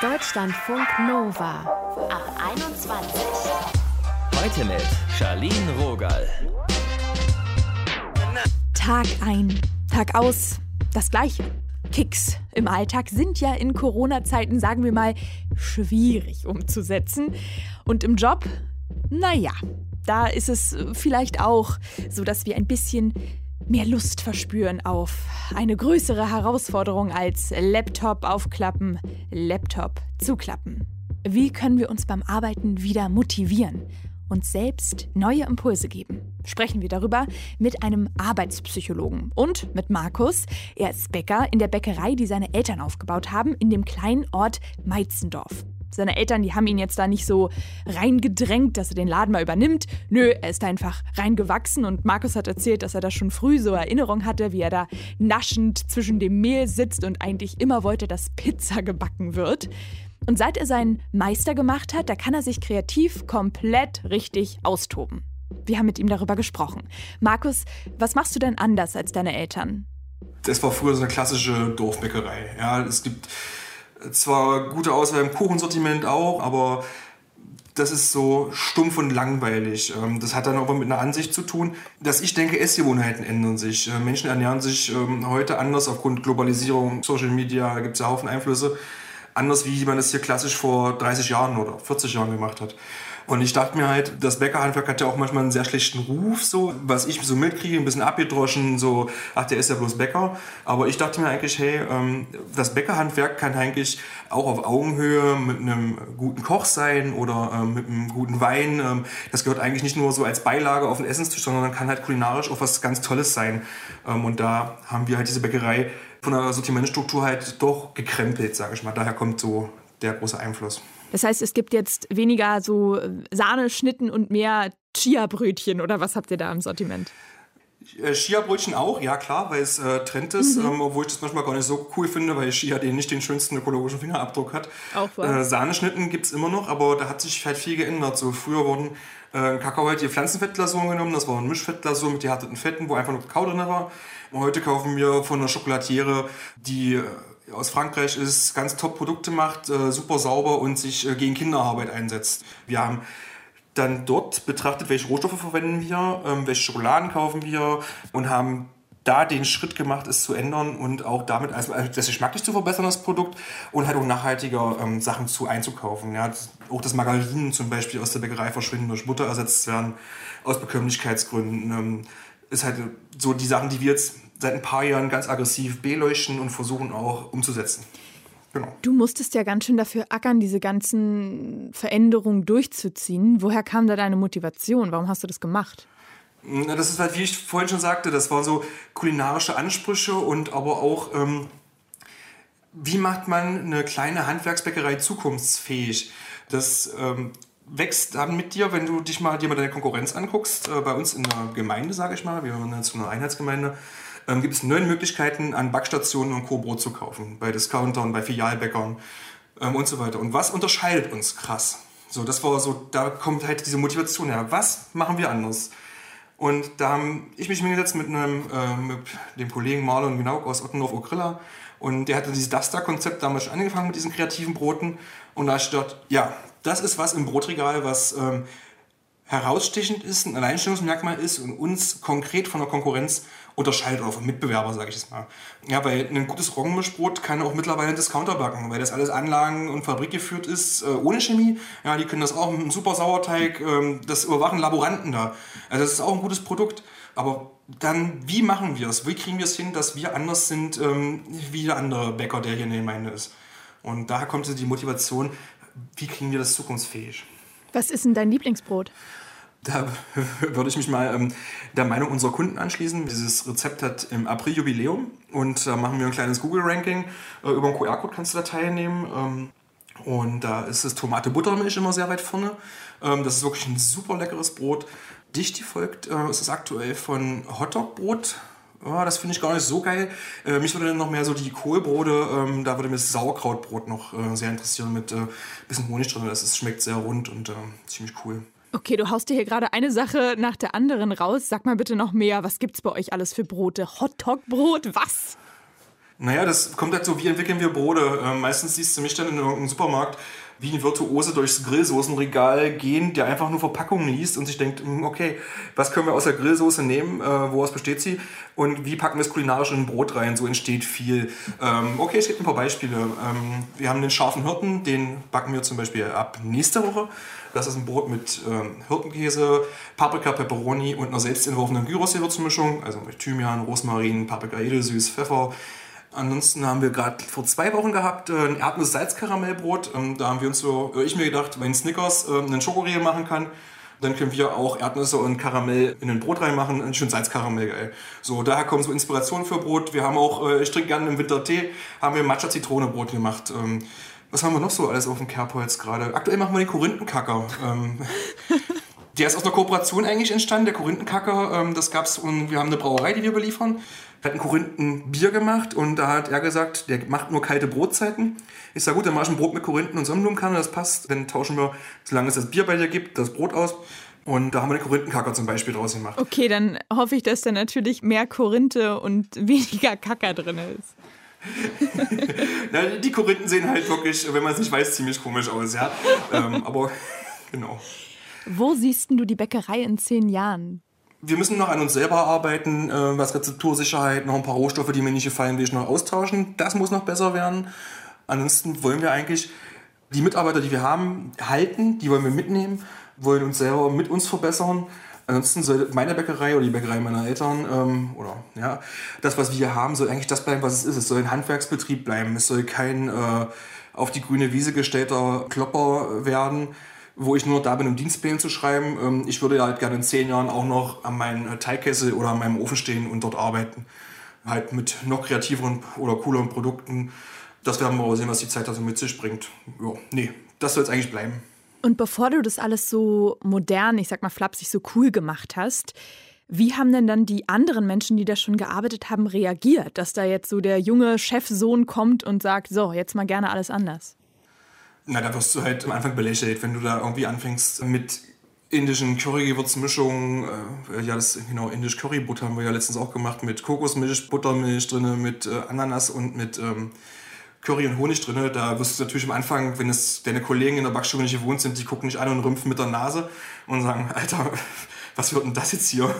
Deutschlandfunk Nova ab 21. Heute mit Charlene Rogal. Tag ein, Tag aus, das Gleiche. Kicks im Alltag sind ja in Corona-Zeiten, sagen wir mal, schwierig umzusetzen. Und im Job, naja, da ist es vielleicht auch so, dass wir ein bisschen mehr Lust verspüren auf eine größere Herausforderung als Laptop aufklappen, Laptop zuklappen. Wie können wir uns beim Arbeiten wieder motivieren? uns selbst neue Impulse geben. Sprechen wir darüber mit einem Arbeitspsychologen und mit Markus. Er ist Bäcker in der Bäckerei, die seine Eltern aufgebaut haben, in dem kleinen Ort Meitzendorf. Seine Eltern, die haben ihn jetzt da nicht so reingedrängt, dass er den Laden mal übernimmt. Nö, er ist einfach reingewachsen und Markus hat erzählt, dass er da schon früh so Erinnerungen hatte, wie er da naschend zwischen dem Mehl sitzt und eigentlich immer wollte, dass Pizza gebacken wird. Und seit er seinen Meister gemacht hat, da kann er sich kreativ komplett richtig austoben. Wir haben mit ihm darüber gesprochen. Markus, was machst du denn anders als deine Eltern? Das war früher so eine klassische Dorfbäckerei. Ja, es gibt zwar gute Auswahl im Kuchensortiment auch, aber das ist so stumpf und langweilig. Ähm, das hat dann aber mit einer Ansicht zu tun, dass ich denke, Essgewohnheiten ändern sich. Äh, Menschen ernähren sich ähm, heute anders aufgrund Globalisierung, Social Media, da gibt es ja Haufen Einflüsse anders, wie man es hier klassisch vor 30 Jahren oder 40 Jahren gemacht hat. Und ich dachte mir halt, das Bäckerhandwerk hat ja auch manchmal einen sehr schlechten Ruf, so, was ich so mitkriege, ein bisschen abgedroschen, so, ach, der ist ja bloß Bäcker. Aber ich dachte mir eigentlich, hey, ähm, das Bäckerhandwerk kann eigentlich auch auf Augenhöhe mit einem guten Koch sein oder ähm, mit einem guten Wein. Ähm, das gehört eigentlich nicht nur so als Beilage auf den Essenstisch, sondern kann halt kulinarisch auch was ganz Tolles sein. und da haben wir halt diese Bäckerei von der Sortimentstruktur halt doch gekrempelt, sage ich mal. Daher kommt so der große Einfluss. Das heißt, es gibt jetzt weniger so Sahneschnitten und mehr Chia-Brötchen oder was habt ihr da im Sortiment? Äh, Chia-Brötchen auch, ja klar, weil es äh, Trend ist, mhm. ähm, obwohl ich das manchmal gar nicht so cool finde, weil Chia den nicht den schönsten ökologischen Fingerabdruck hat. Auch wahr. Äh, Sahneschnitten gibt es immer noch, aber da hat sich halt viel geändert. So früher wurden äh, Kakao halt die Pflanzenfettglasur genommen, das war eine Mischfettglasur mit gehärteten Fetten, wo einfach nur Kakao drin war. Und heute kaufen wir von einer Schokolatiere, die äh, aus Frankreich ist, ganz top Produkte macht, äh, super sauber und sich äh, gegen Kinderarbeit einsetzt. Wir haben dann dort betrachtet, welche Rohstoffe verwenden wir, ähm, welche Schokoladen kaufen wir und haben da den Schritt gemacht, es zu ändern und auch damit also, also das geschmacklich zu verbessern, das Produkt und halt auch nachhaltiger ähm, Sachen zu einzukaufen. Ja, auch das Margarin zum Beispiel aus der Bäckerei verschwinden, durch Butter ersetzt werden, aus Bekömmlichkeitsgründen. Ähm, ist halt so die Sachen, die wir jetzt seit ein paar Jahren ganz aggressiv beleuchten und versuchen auch umzusetzen. Genau. Du musstest ja ganz schön dafür ackern, diese ganzen Veränderungen durchzuziehen. Woher kam da deine Motivation? Warum hast du das gemacht? Das ist halt, wie ich vorhin schon sagte, das waren so kulinarische Ansprüche und aber auch, ähm, wie macht man eine kleine Handwerksbäckerei zukunftsfähig? Das ähm, wächst dann mit dir, wenn du dich mal, dir mal deine Konkurrenz anguckst. Äh, bei uns in der Gemeinde, sage ich mal, wir haben jetzt so eine Einheitsgemeinde, ähm, gibt es neun Möglichkeiten, an Backstationen und Co. Brot zu kaufen. Bei Discountern, bei Filialbäckern ähm, und so weiter. Und was unterscheidet uns krass? So, das war so, da kommt halt diese Motivation her. Was machen wir anders? Und da habe ich mich hingesetzt mit, einem, äh, mit dem Kollegen Marlon Genau aus Ottendorf-Okrilla. Und der hatte dieses Duster-Konzept damals schon angefangen mit diesen kreativen Broten. Und da habe ich ja, das ist was im Brotregal, was ähm, herausstechend ist, ein Alleinstellungsmerkmal ist und uns konkret von der Konkurrenz unterscheidet oder vom Mitbewerber, sage ich es mal. Ja, weil ein gutes Roggenmischbrot kann auch mittlerweile ein Discounter backen, weil das alles Anlagen und Fabrik geführt ist, äh, ohne Chemie. Ja, die können das auch mit einem super Sauerteig, ähm, das überwachen Laboranten da. Also das ist auch ein gutes Produkt. Aber dann, wie machen wir es? Wie kriegen wir es hin, dass wir anders sind ähm, wie der andere Bäcker, der hier in der Gemeinde ist? Und daher kommt die Motivation, wie kriegen wir das zukunftsfähig? Was ist denn dein Lieblingsbrot? Da würde ich mich mal ähm, der Meinung unserer Kunden anschließen. Dieses Rezept hat im April Jubiläum und da machen wir ein kleines Google-Ranking. Äh, über einen QR-Code kannst du da teilnehmen. Ähm, und da ist das Tomate-Buttermilch immer sehr weit vorne. Ähm, das ist wirklich ein super leckeres Brot. Dicht folgt äh, ist es aktuell von Hotdog-Brot oh, das finde ich gar nicht so geil. Äh, mich würde dann noch mehr so die Kohlbrote, ähm, da würde mir das Sauerkrautbrot noch äh, sehr interessieren mit äh, bisschen Honig drin. Das ist, schmeckt sehr rund und äh, ziemlich cool. Okay, du haust dir hier gerade eine Sache nach der anderen raus. Sag mal bitte noch mehr, was gibt's bei euch alles für Brote? Hotdog-Brot, was? Naja, das kommt halt so, wie entwickeln wir Brote? Ähm, meistens siehst du mich dann in irgendeinem Supermarkt wie ein Virtuose durchs Grillsoßenregal gehen, der einfach nur Verpackungen liest und sich denkt, hm, okay, was können wir aus der Grillsoße nehmen, äh, woraus besteht sie und wie packen wir es kulinarisch in ein Brot rein, so entsteht viel. Ähm, okay, es gibt ein paar Beispiele. Ähm, wir haben den scharfen Hirten, den backen wir zum Beispiel ab nächste Woche. Das ist ein Brot mit ähm, Hirtenkäse, Paprika, Peperoni und einer selbst entworfenen Gyros-Gewürzmischung, also mit Thymian, Rosmarin, Paprika edelsüß, Pfeffer, Ansonsten haben wir gerade vor zwei Wochen gehabt äh, ein Erdnuss-Salzkaramellbrot. Ähm, da haben wir uns so, äh, ich mir gedacht, wenn Snickers äh, einen Schokoriegel machen kann, dann können wir auch Erdnüsse und Karamell in ein Brot reinmachen. Ein schön Salzkaramell, geil. So, daher kommen so Inspirationen für Brot. Wir haben auch, ich trinke gerne im Winter Tee, haben wir Matcha-Zitrone-Brot gemacht. Ähm, was haben wir noch so alles auf dem Kerbholz gerade? Aktuell machen wir den Korinthenkacker. Ähm, der ist aus einer Kooperation eigentlich entstanden, der Korinthenkacker. das gab's und wir haben eine Brauerei, die wir beliefern hat ein Korinthen Bier gemacht und da hat er gesagt, der macht nur kalte Brotzeiten. Ich sage, gut, dann mache ich ein Brot mit Korinthen und Sonnenblumenkerne, das passt. Dann tauschen wir, solange es das Bier bei dir gibt, das Brot aus. Und da haben wir den Korinthenkacker zum Beispiel draus gemacht. Okay, dann hoffe ich, dass da natürlich mehr Korinthe und weniger Kacker drin ist. Na, die Korinthen sehen halt wirklich, wenn man es nicht weiß, ziemlich komisch aus, ja. ähm, aber genau. Wo siehst du die Bäckerei in zehn Jahren? wir müssen noch an uns selber arbeiten, äh, was Rezeptursicherheit, noch ein paar Rohstoffe, die mir nicht gefallen, will ich noch austauschen. Das muss noch besser werden. Ansonsten wollen wir eigentlich die Mitarbeiter, die wir haben, halten, die wollen wir mitnehmen, wollen uns selber mit uns verbessern. Ansonsten soll meine Bäckerei oder die Bäckerei meiner Eltern ähm, oder ja, das, was wir haben, soll eigentlich das bleiben, was es ist. Es soll ein Handwerksbetrieb bleiben. Es soll kein äh, auf die grüne Wiese gestellter Klopper werden wo ich nur da bin, um Dienstpläne zu schreiben. Ähm, ich würde halt gerne in zehn Jahren auch noch an meinem äh, Teigkessel oder an meinem Ofen stehen und dort arbeiten. Halt mit noch kreativeren oder cooleren Produkten. Das werden wir aber sehen, was die Zeit da so mit sich bringt. Ja, nee, das soll es eigentlich bleiben. Und bevor du das alles so modern, ich sag mal flapsig, so cool gemacht hast, wie haben denn dann die anderen Menschen, die da schon gearbeitet haben, reagiert, dass da jetzt so der junge Chefsohn kommt und sagt, so, jetzt mal gerne alles anders? Na, da wirst du halt am Anfang belächelt, wenn du da irgendwie anfängst mit indischen Currygewürzmischungen. Äh, ja, das genau indisch Currybutter haben wir ja letztens auch gemacht mit Kokosmilch, Buttermilch drin, mit äh, Ananas und mit ähm, Curry und Honig drin. Da wirst du natürlich am Anfang, wenn es deine Kollegen in der Backstube nicht gewohnt sind, die gucken dich an und rümpfen mit der Nase und sagen, Alter, was wird denn das jetzt hier?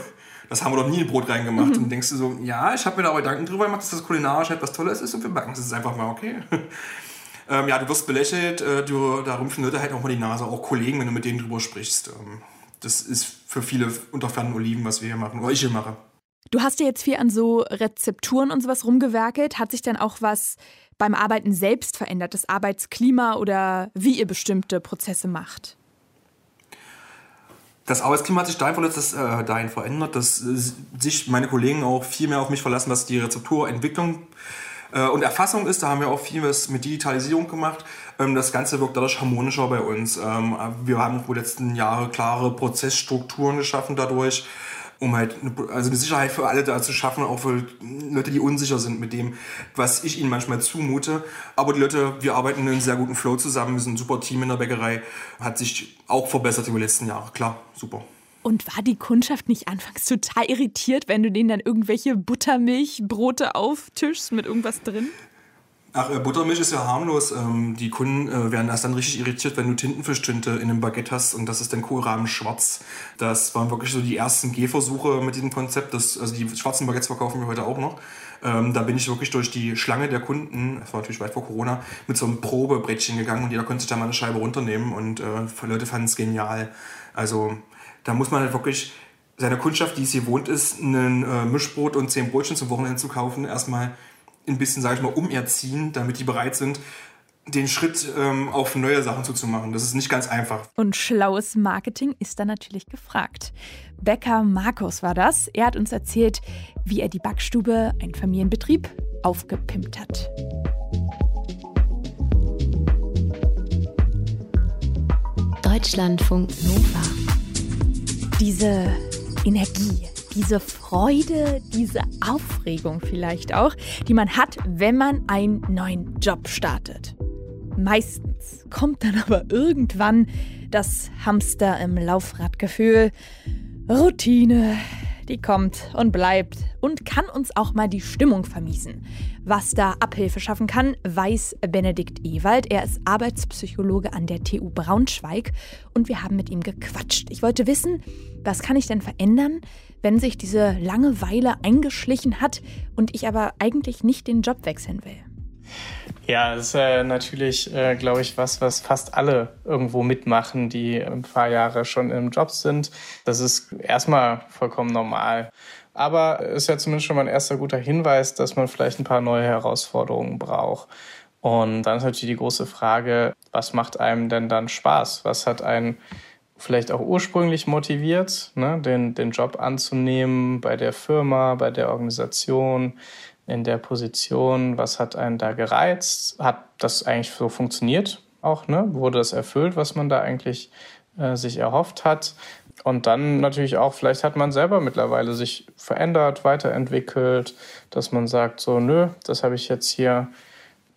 Das haben wir doch nie in Brot reingemacht. Mhm. Und denkst du so, ja, ich habe mir da aber Gedanken drüber gemacht, dass das kulinarisch etwas Tolles ist und wir backen es einfach mal okay. Ähm, ja, du wirst belächelt, äh, du, da rümpfen Leute halt auch mal die Nase, auch Kollegen, wenn du mit denen drüber sprichst. Ähm, das ist für viele unter fernen Oliven, was wir hier machen, oder ich hier mache. Du hast ja jetzt viel an so Rezepturen und sowas rumgewerkelt. Hat sich dann auch was beim Arbeiten selbst verändert, das Arbeitsklima oder wie ihr bestimmte Prozesse macht? Das Arbeitsklima hat sich dahin, dass, äh, dahin verändert, dass äh, sich meine Kollegen auch viel mehr auf mich verlassen, was die Rezepturentwicklung äh, und Erfassung ist, da haben wir auch viel was mit Digitalisierung gemacht. Ähm, das Ganze wirkt dadurch harmonischer bei uns. Ähm, wir haben die letzten Jahre klare Prozessstrukturen geschaffen dadurch um halt eine, also eine Sicherheit für alle da zu schaffen, auch für Leute, die unsicher sind mit dem, was ich ihnen manchmal zumute. Aber die Leute, wir arbeiten in einem sehr guten Flow zusammen, wir sind ein super Team in der Bäckerei, hat sich auch verbessert über die letzten Jahre. Klar, super. Und war die Kundschaft nicht anfangs total irritiert, wenn du denen dann irgendwelche Buttermilchbrote auftischst mit irgendwas drin? Ach, äh, Buttermilch ist ja harmlos. Ähm, die Kunden äh, werden erst dann richtig irritiert, wenn du Tintenfischtinte in einem Baguette hast und das ist dann Kohlraben schwarz. Das waren wirklich so die ersten Gehversuche mit diesem Konzept. Das, also die schwarzen Baguettes verkaufen wir heute auch noch. Ähm, da bin ich wirklich durch die Schlange der Kunden, das war natürlich weit vor Corona, mit so einem Probebrettchen gegangen und jeder konnte sich da mal eine Scheibe runternehmen und äh, Leute fanden es genial. Also da muss man halt wirklich seiner Kundschaft, die es gewohnt ist, ein äh, Mischbrot und zehn Brötchen zum Wochenende zu kaufen, erstmal ein bisschen, sage ich mal, umerziehen, damit die bereit sind, den Schritt ähm, auf neue Sachen zuzumachen. Das ist nicht ganz einfach. Und schlaues Marketing ist da natürlich gefragt. Bäcker Markus war das. Er hat uns erzählt, wie er die Backstube, ein Familienbetrieb, aufgepimpt hat. Deutschlandfunk Nova diese Energie, diese Freude, diese Aufregung vielleicht auch, die man hat, wenn man einen neuen Job startet. Meistens kommt dann aber irgendwann das Hamster im Laufradgefühl, Routine, die kommt und bleibt und kann uns auch mal die Stimmung vermiesen. Was da Abhilfe schaffen kann, weiß Benedikt Ewald. Er ist Arbeitspsychologe an der TU Braunschweig und wir haben mit ihm gequatscht. Ich wollte wissen, was kann ich denn verändern, wenn sich diese Langeweile eingeschlichen hat und ich aber eigentlich nicht den Job wechseln will? Ja, das ist äh, natürlich, äh, glaube ich, was, was fast alle irgendwo mitmachen, die ein paar Jahre schon im Job sind. Das ist erstmal vollkommen normal. Aber ist ja zumindest schon mal ein erster guter Hinweis, dass man vielleicht ein paar neue Herausforderungen braucht. Und dann ist natürlich die große Frage, was macht einem denn dann Spaß? Was hat einen vielleicht auch ursprünglich motiviert, ne, den, den Job anzunehmen bei der Firma, bei der Organisation? In der Position, was hat einen da gereizt? Hat das eigentlich so funktioniert auch? Ne? Wurde das erfüllt, was man da eigentlich äh, sich erhofft hat? Und dann natürlich auch, vielleicht hat man selber mittlerweile sich verändert, weiterentwickelt, dass man sagt, so, nö, das habe ich jetzt hier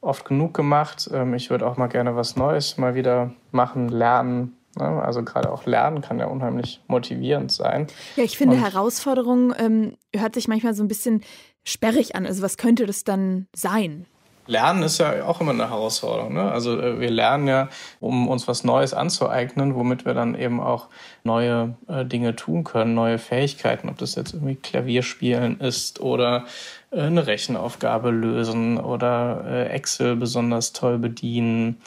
oft genug gemacht. Ähm, ich würde auch mal gerne was Neues mal wieder machen, lernen. Ne? Also gerade auch Lernen kann ja unheimlich motivierend sein. Ja, ich finde, Und Herausforderung ähm, hört sich manchmal so ein bisschen sperrig an. Also was könnte das dann sein? Lernen ist ja auch immer eine Herausforderung. Ne? Also äh, wir lernen ja, um uns was Neues anzueignen, womit wir dann eben auch neue äh, Dinge tun können, neue Fähigkeiten, ob das jetzt irgendwie Klavierspielen ist oder äh, eine Rechenaufgabe lösen oder äh, Excel besonders toll bedienen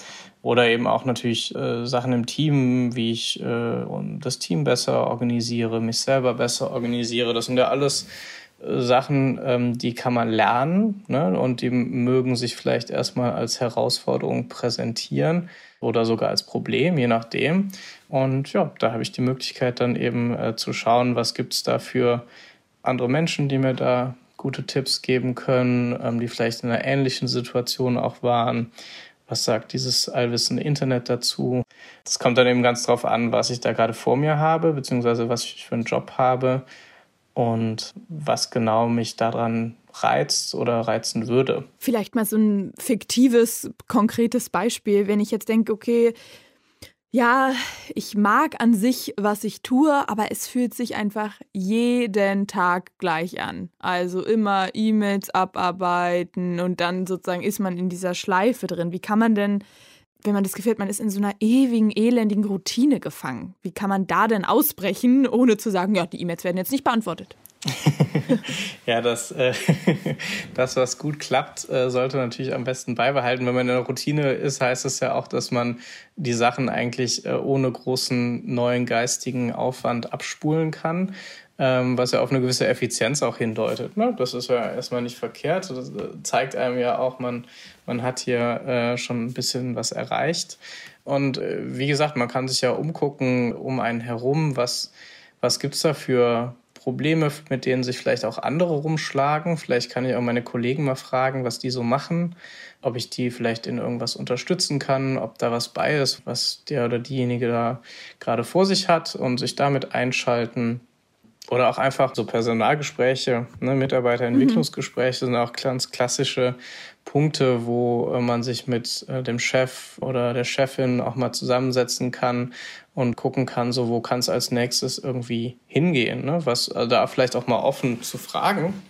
oder eben auch natürlich äh, Sachen im Team, wie ich äh, das Team besser organisiere, mich selber besser organisiere. Das sind ja alles Sachen, ähm, die kann man lernen ne? und die mögen sich vielleicht erstmal als Herausforderung präsentieren oder sogar als Problem, je nachdem. Und ja, da habe ich die Möglichkeit dann eben äh, zu schauen, was gibt es da für andere Menschen, die mir da gute Tipps geben können, ähm, die vielleicht in einer ähnlichen Situation auch waren. Was sagt dieses allwissende Internet dazu? Das kommt dann eben ganz drauf an, was ich da gerade vor mir habe, beziehungsweise was ich für einen Job habe und was genau mich daran reizt oder reizen würde. Vielleicht mal so ein fiktives, konkretes Beispiel, wenn ich jetzt denke, okay, ja, ich mag an sich, was ich tue, aber es fühlt sich einfach jeden Tag gleich an. Also immer E-Mails abarbeiten und dann sozusagen ist man in dieser Schleife drin. Wie kann man denn wenn man das Gefühl hat, man ist in so einer ewigen, elendigen Routine gefangen. Wie kann man da denn ausbrechen, ohne zu sagen, ja, die E-Mails werden jetzt nicht beantwortet? ja, das, äh, das, was gut klappt, äh, sollte natürlich am besten beibehalten. Wenn man in einer Routine ist, heißt es ja auch, dass man die Sachen eigentlich äh, ohne großen neuen geistigen Aufwand abspulen kann ähm, was ja auf eine gewisse Effizienz auch hindeutet. Ne? Das ist ja erstmal nicht verkehrt. Das äh, zeigt einem ja auch, man, man hat hier äh, schon ein bisschen was erreicht. Und äh, wie gesagt, man kann sich ja umgucken um einen herum, was, was gibt es da für Probleme, mit denen sich vielleicht auch andere rumschlagen. Vielleicht kann ich auch meine Kollegen mal fragen, was die so machen, ob ich die vielleicht in irgendwas unterstützen kann, ob da was bei ist, was der oder diejenige da gerade vor sich hat und sich damit einschalten. Oder auch einfach so Personalgespräche, ne, Mitarbeiterentwicklungsgespräche sind auch ganz klassische Punkte, wo äh, man sich mit äh, dem Chef oder der Chefin auch mal zusammensetzen kann und gucken kann, so wo kann es als nächstes irgendwie hingehen. Ne? Was also da vielleicht auch mal offen zu fragen.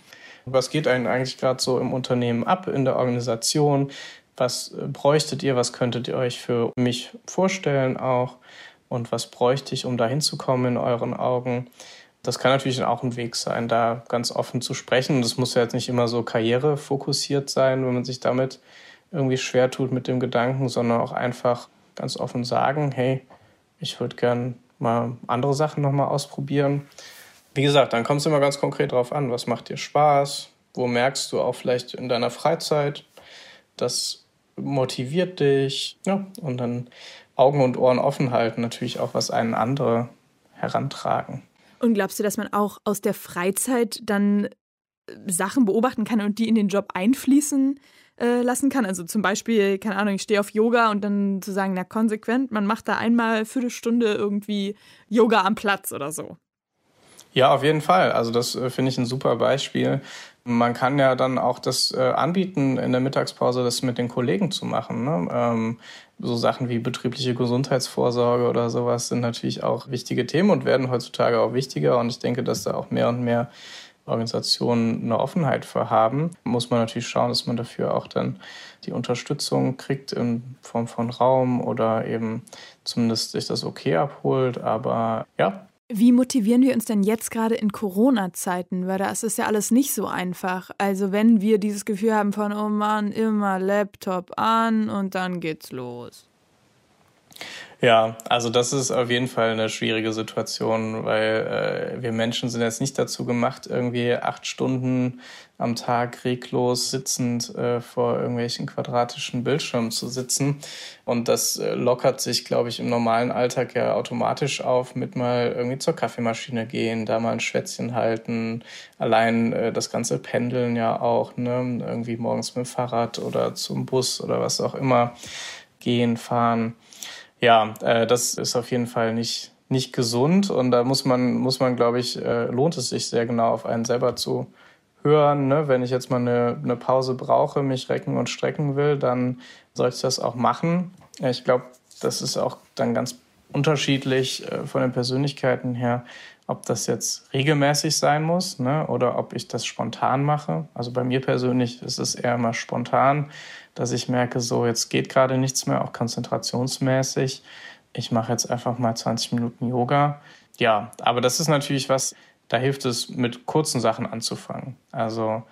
Was geht einen eigentlich gerade so im Unternehmen ab, in der Organisation? Was bräuchtet ihr? Was könntet ihr euch für mich vorstellen auch? Und was bräuchte ich, um da hinzukommen in euren Augen? Das kann natürlich auch ein Weg sein, da ganz offen zu sprechen. Und das muss ja jetzt nicht immer so karrierefokussiert sein, wenn man sich damit irgendwie schwer tut mit dem Gedanken, sondern auch einfach ganz offen sagen, hey, ich würde gern mal andere Sachen nochmal ausprobieren. Wie gesagt, dann kommt es immer ganz konkret drauf an, was macht dir Spaß, wo merkst du auch vielleicht in deiner Freizeit, das motiviert dich, ja, und dann Augen und Ohren offen halten, natürlich auch, was einen andere herantragen. Und glaubst du, dass man auch aus der Freizeit dann äh, Sachen beobachten kann und die in den Job einfließen äh, lassen kann? Also zum Beispiel, keine Ahnung, ich stehe auf Yoga und dann zu sagen, na konsequent, man macht da einmal Viertelstunde irgendwie Yoga am Platz oder so. Ja, auf jeden Fall. Also das äh, finde ich ein super Beispiel. Man kann ja dann auch das äh, anbieten, in der Mittagspause das mit den Kollegen zu machen. Ne? Ähm, so Sachen wie betriebliche Gesundheitsvorsorge oder sowas sind natürlich auch wichtige Themen und werden heutzutage auch wichtiger. Und ich denke, dass da auch mehr und mehr Organisationen eine Offenheit für haben, muss man natürlich schauen, dass man dafür auch dann die Unterstützung kriegt in Form von Raum oder eben zumindest sich das okay abholt. Aber ja. Wie motivieren wir uns denn jetzt gerade in Corona-Zeiten? Weil da ist ja alles nicht so einfach. Also wenn wir dieses Gefühl haben von, oh Mann, immer Laptop an und dann geht's los. Ja, also das ist auf jeden Fall eine schwierige Situation, weil äh, wir Menschen sind jetzt nicht dazu gemacht, irgendwie acht Stunden am Tag reglos sitzend äh, vor irgendwelchen quadratischen Bildschirmen zu sitzen. Und das äh, lockert sich, glaube ich, im normalen Alltag ja automatisch auf mit mal irgendwie zur Kaffeemaschine gehen, da mal ein Schwätzchen halten, allein äh, das ganze Pendeln ja auch, ne? irgendwie morgens mit dem Fahrrad oder zum Bus oder was auch immer gehen, fahren ja, äh, das ist auf jeden Fall nicht, nicht gesund und da muss man, muss man, glaube ich, äh, lohnt es sich sehr genau auf einen selber zu hören. Ne? Wenn ich jetzt mal eine, eine Pause brauche, mich recken und strecken will, dann sollte ich das auch machen. Ich glaube, das ist auch dann ganz unterschiedlich äh, von den Persönlichkeiten her, ob das jetzt regelmäßig sein muss ne? oder ob ich das spontan mache. Also bei mir persönlich ist es eher immer spontan dass ich merke, so jetzt geht gerade nichts mehr, auch konzentrationsmäßig. Ich mache jetzt einfach mal 20 Minuten Yoga. Ja, aber das ist natürlich was, da hilft es, mit kurzen Sachen anzufangen. Also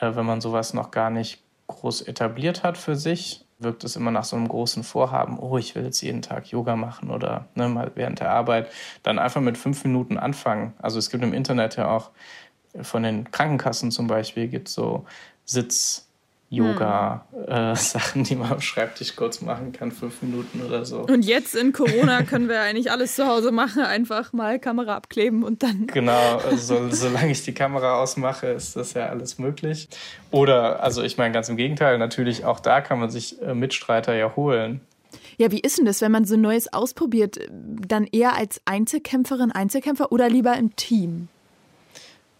äh, wenn man sowas noch gar nicht groß etabliert hat für sich, wirkt es immer nach so einem großen Vorhaben, oh, ich will jetzt jeden Tag Yoga machen oder ne, mal während der Arbeit, dann einfach mit fünf Minuten anfangen. Also es gibt im Internet ja auch von den Krankenkassen zum Beispiel gibt so Sitz Yoga-Sachen, hm. äh, die man am Schreibtisch kurz machen kann, fünf Minuten oder so. Und jetzt in Corona können wir eigentlich alles zu Hause machen, einfach mal Kamera abkleben und dann. Genau, also, solange ich die Kamera ausmache, ist das ja alles möglich. Oder, also ich meine ganz im Gegenteil, natürlich auch da kann man sich äh, Mitstreiter ja holen. Ja, wie ist denn das, wenn man so Neues ausprobiert? Dann eher als Einzelkämpferin, Einzelkämpfer oder lieber im Team?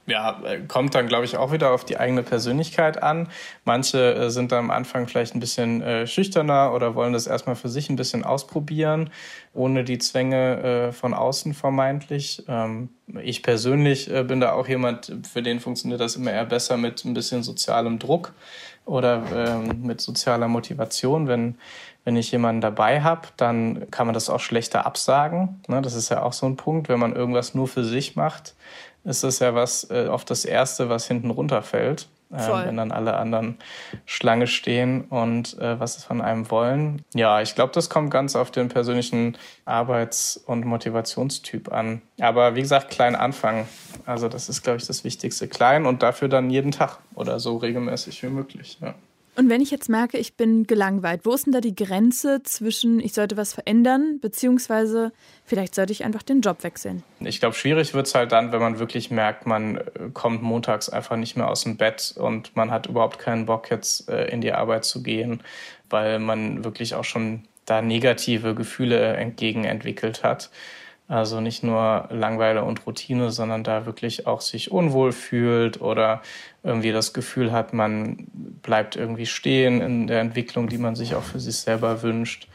Ja, äh, kommt dann, glaube ich, auch wieder auf die eigene Persönlichkeit an. Manche äh, sind da am Anfang vielleicht ein bisschen äh, schüchterner oder wollen das erstmal für sich ein bisschen ausprobieren, ohne die Zwänge äh, von außen vermeintlich. Ähm, ich persönlich äh, bin da auch jemand, für den funktioniert das immer eher besser mit ein bisschen sozialem Druck oder ähm, mit sozialer Motivation. Wenn, wenn ich jemanden dabei habe, dann kann man das auch schlechter absagen. Ne? Das ist ja auch so ein Punkt, wenn man irgendwas nur für sich macht ist das ja was äh, auf das Erste, was hinten runterfällt. Äh, wenn dann alle anderen Schlange stehen und äh, was von einem wollen. Ja, ich glaube, das kommt ganz auf den persönlichen Arbeits- und Motivationstyp an. Aber wie gesagt, klein anfangen. Also das ist, glaube ich, das Wichtigste. Klein und dafür dann jeden Tag oder so regelmäßig wie möglich. Ja. Und wenn ich jetzt merke, ich bin gelangweilt, wo ist denn da die Grenze zwischen, ich sollte was verändern, beziehungsweise vielleicht sollte ich einfach den Job wechseln? Ich glaube, schwierig wird es halt dann, wenn man wirklich merkt, man äh, kommt montags einfach nicht mehr aus dem Bett und man hat überhaupt keinen Bock, jetzt äh, in die Arbeit zu gehen, weil man wirklich auch schon da negative Gefühle entgegen entwickelt hat. Also nicht nur Langweile und Routine, sondern da wirklich auch sich unwohl fühlt oder irgendwie das Gefühl hat, man bleibt irgendwie stehen in der Entwicklung, die man sich auch für sich selber wünscht.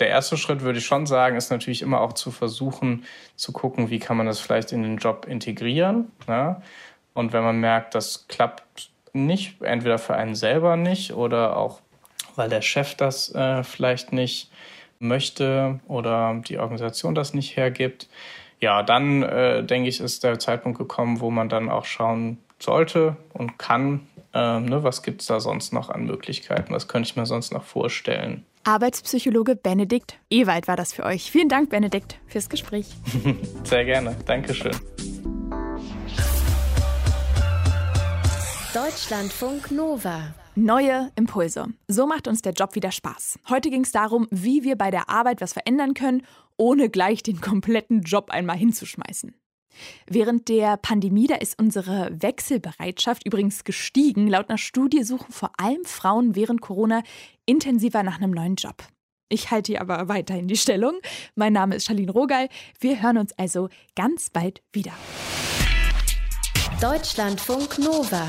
Der erste Schritt würde ich schon sagen, ist natürlich immer auch zu versuchen, zu gucken, wie kann man das vielleicht in den Job integrieren. Ne? Und wenn man merkt, das klappt nicht, entweder für einen selber nicht oder auch, weil der Chef das äh, vielleicht nicht möchte oder die Organisation das nicht hergibt, ja, dann äh, denke ich, ist der Zeitpunkt gekommen, wo man dann auch schauen sollte und kann, äh, ne, was gibt es da sonst noch an Möglichkeiten, was könnte ich mir sonst noch vorstellen. Arbeitspsychologe Benedikt Ewald war das für euch. Vielen Dank, Benedikt, fürs Gespräch. Sehr gerne. Dankeschön. Deutschlandfunk Nova. Neue Impulse. So macht uns der Job wieder Spaß. Heute ging es darum, wie wir bei der Arbeit was verändern können, ohne gleich den kompletten Job einmal hinzuschmeißen. Während der Pandemie, da ist unsere Wechselbereitschaft übrigens gestiegen. Laut einer Studie suchen vor allem Frauen während Corona intensiver nach einem neuen Job. Ich halte hier aber weiterhin die Stellung. Mein Name ist Charlene Rogal. Wir hören uns also ganz bald wieder. Deutschlandfunk Nova